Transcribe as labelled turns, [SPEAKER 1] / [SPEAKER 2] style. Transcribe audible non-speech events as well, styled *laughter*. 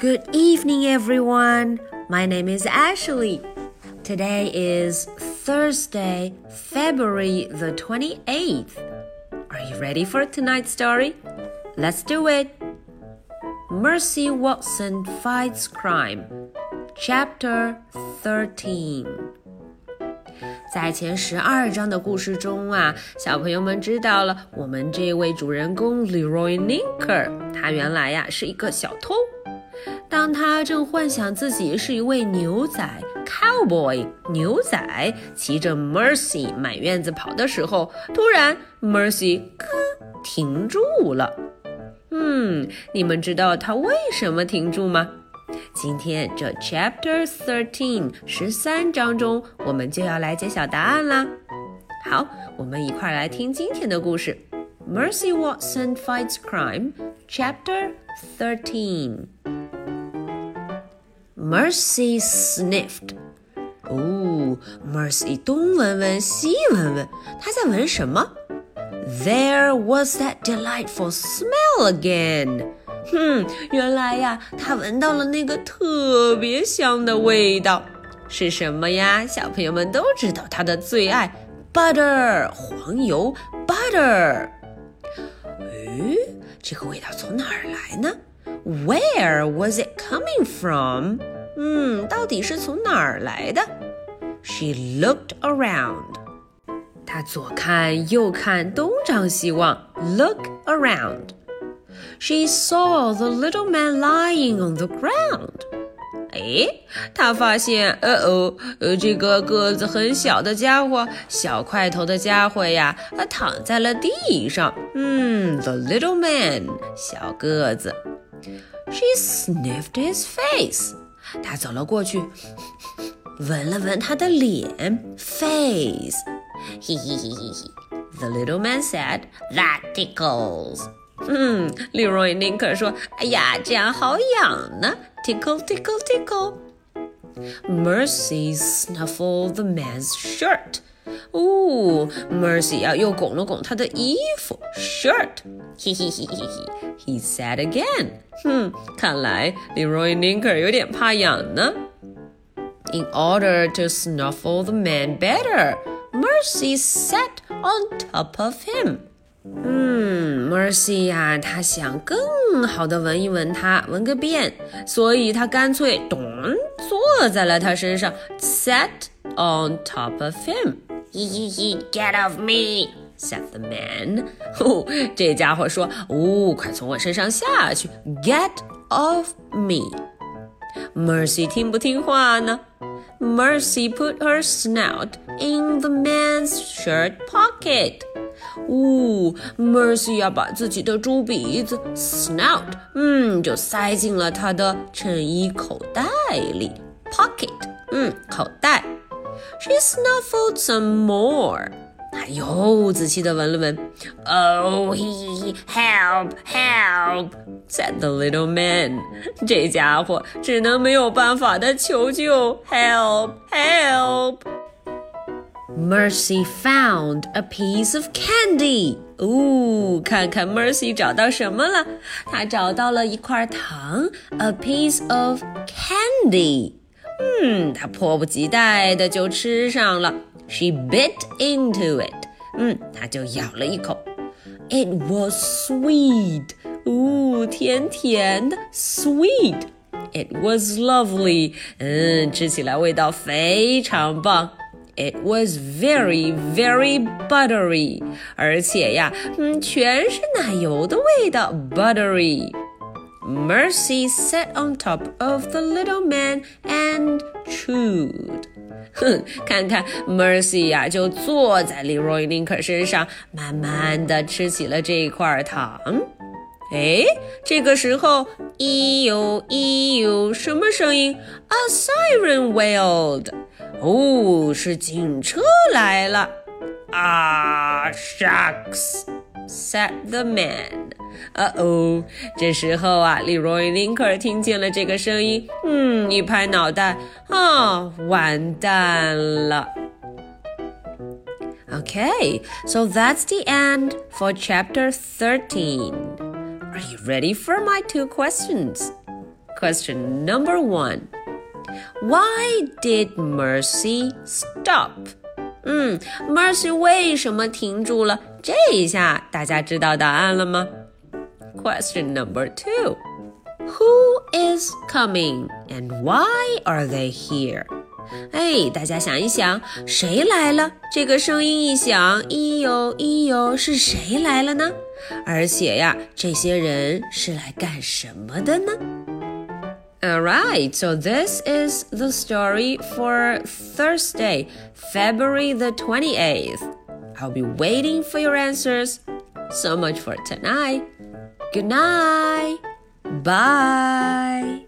[SPEAKER 1] Good evening, everyone. My name is Ashley. Today is Thursday, February the 28th. Are you ready for tonight's story? Let's do it. Mercy Watson Fights Crime, Chapter 13. 在前十二章的故事中啊，小朋友们知道了，我们这位主人公 Leroy Linker，他原来呀是一个小偷。 当他正幻想自己是一位牛仔 cowboy 牛仔，骑着 Mercy 满院子跑的时候，突然 Mercy 咯停住了。嗯，你们知道他为什么停住吗？今天这 Chapter Thirteen 十三章中，我们就要来揭晓答案啦。好，我们一块来听今天的故事。Mercy Watson fights crime, Chapter Thirteen. Mercy sniffed. 哦，Mercy 东闻闻西闻闻，她在闻什么？There was that delightful smell again. 哼，原来呀，她闻到了那个特别香的味道，是什么呀？小朋友们都知道她的最爱，butter 黄油，butter。诶，这个味道从哪儿来呢 ？Where was it coming from？嗯，到底是从哪儿来的？She looked around。她左看右看，东张西望，look around。She saw the little man lying on the ground。哎，她发现，呃哦，呃，这个个子很小的家伙，小块头的家伙呀，他躺在了地上。嗯，the little man，小个子。 she sniffed his face. 她走了过去，闻了闻他的脸，face。嘿嘿嘿嘿嘿。The little man said, "That tickles." Hmm, 嗯，Leroy Ninker 说：“哎呀，这样好痒呢！Tickle, tickle, tickle." Mercy snuffled the man's shirt. 哦，Mercy 啊，又拱了拱他的衣服，shirt。嘿嘿嘿嘿嘿，He said again。哼，看来 Leroy Linker 有点怕痒呢。In order to snuffle the man better, Mercy sat on top of him. 嗯，Mercy 呀，她想更好的闻一闻他，闻个遍，所以她干脆咚坐在了他身上，sat on top of him。 He he he, get off me! said the man. 哦，这家伙说：“哦，快从我身上下去！Get *laughs* off me!” Mercy 听不听话呢？Mercy put her snout in the man's shirt pocket. 呜、哦、，Mercy 要把自己的猪鼻子 snout，嗯，就塞进了他的衬衣口袋里，pocket，嗯，口袋。 she snuffled some more. 她又仔细地闻了闻。Oh, he, help, help! said the little man. 这家伙只能没有办法的求救，help, help! Mercy found a piece of candy. 哦，看看 Mercy 找到什么了？她找到了一块糖，a piece of candy. 嗯，她迫不及待的就吃上了。She bit into it。嗯，她就咬了一口。It was sweet。哦，甜甜的，sweet。It was lovely。嗯，吃起来味道非常棒。It was very, very buttery。而且呀，嗯，全是奶油的味道，buttery。Mercy sat on top of the little man and chewed. 哼，看看 *laughs* Mercy 呀、啊，就坐在 Leroy Ninker 身上，慢慢的吃起了这块糖。哎，这个时候，咦呦咦呦，什么声音？A siren wailed。哦，是警车来了。啊，shucks。said the man. 哦哦，这时候啊，Leroy Ninker okay so that's the end for chapter 13. Are you ready for my two questions? Question number one Why did Mercy stop? 嗯，Mercy 为什么停住了？这一下大家知道答案了吗？Question number two Who is coming and why are they here? 哎，大家想一想，谁来了？这个声音一响，咦呦咦呦，是谁来了呢？而且呀，这些人是来干什么的呢？Alright, so this is the story for Thursday, February the 28th. I'll be waiting for your answers. So much for tonight. Good night. Bye.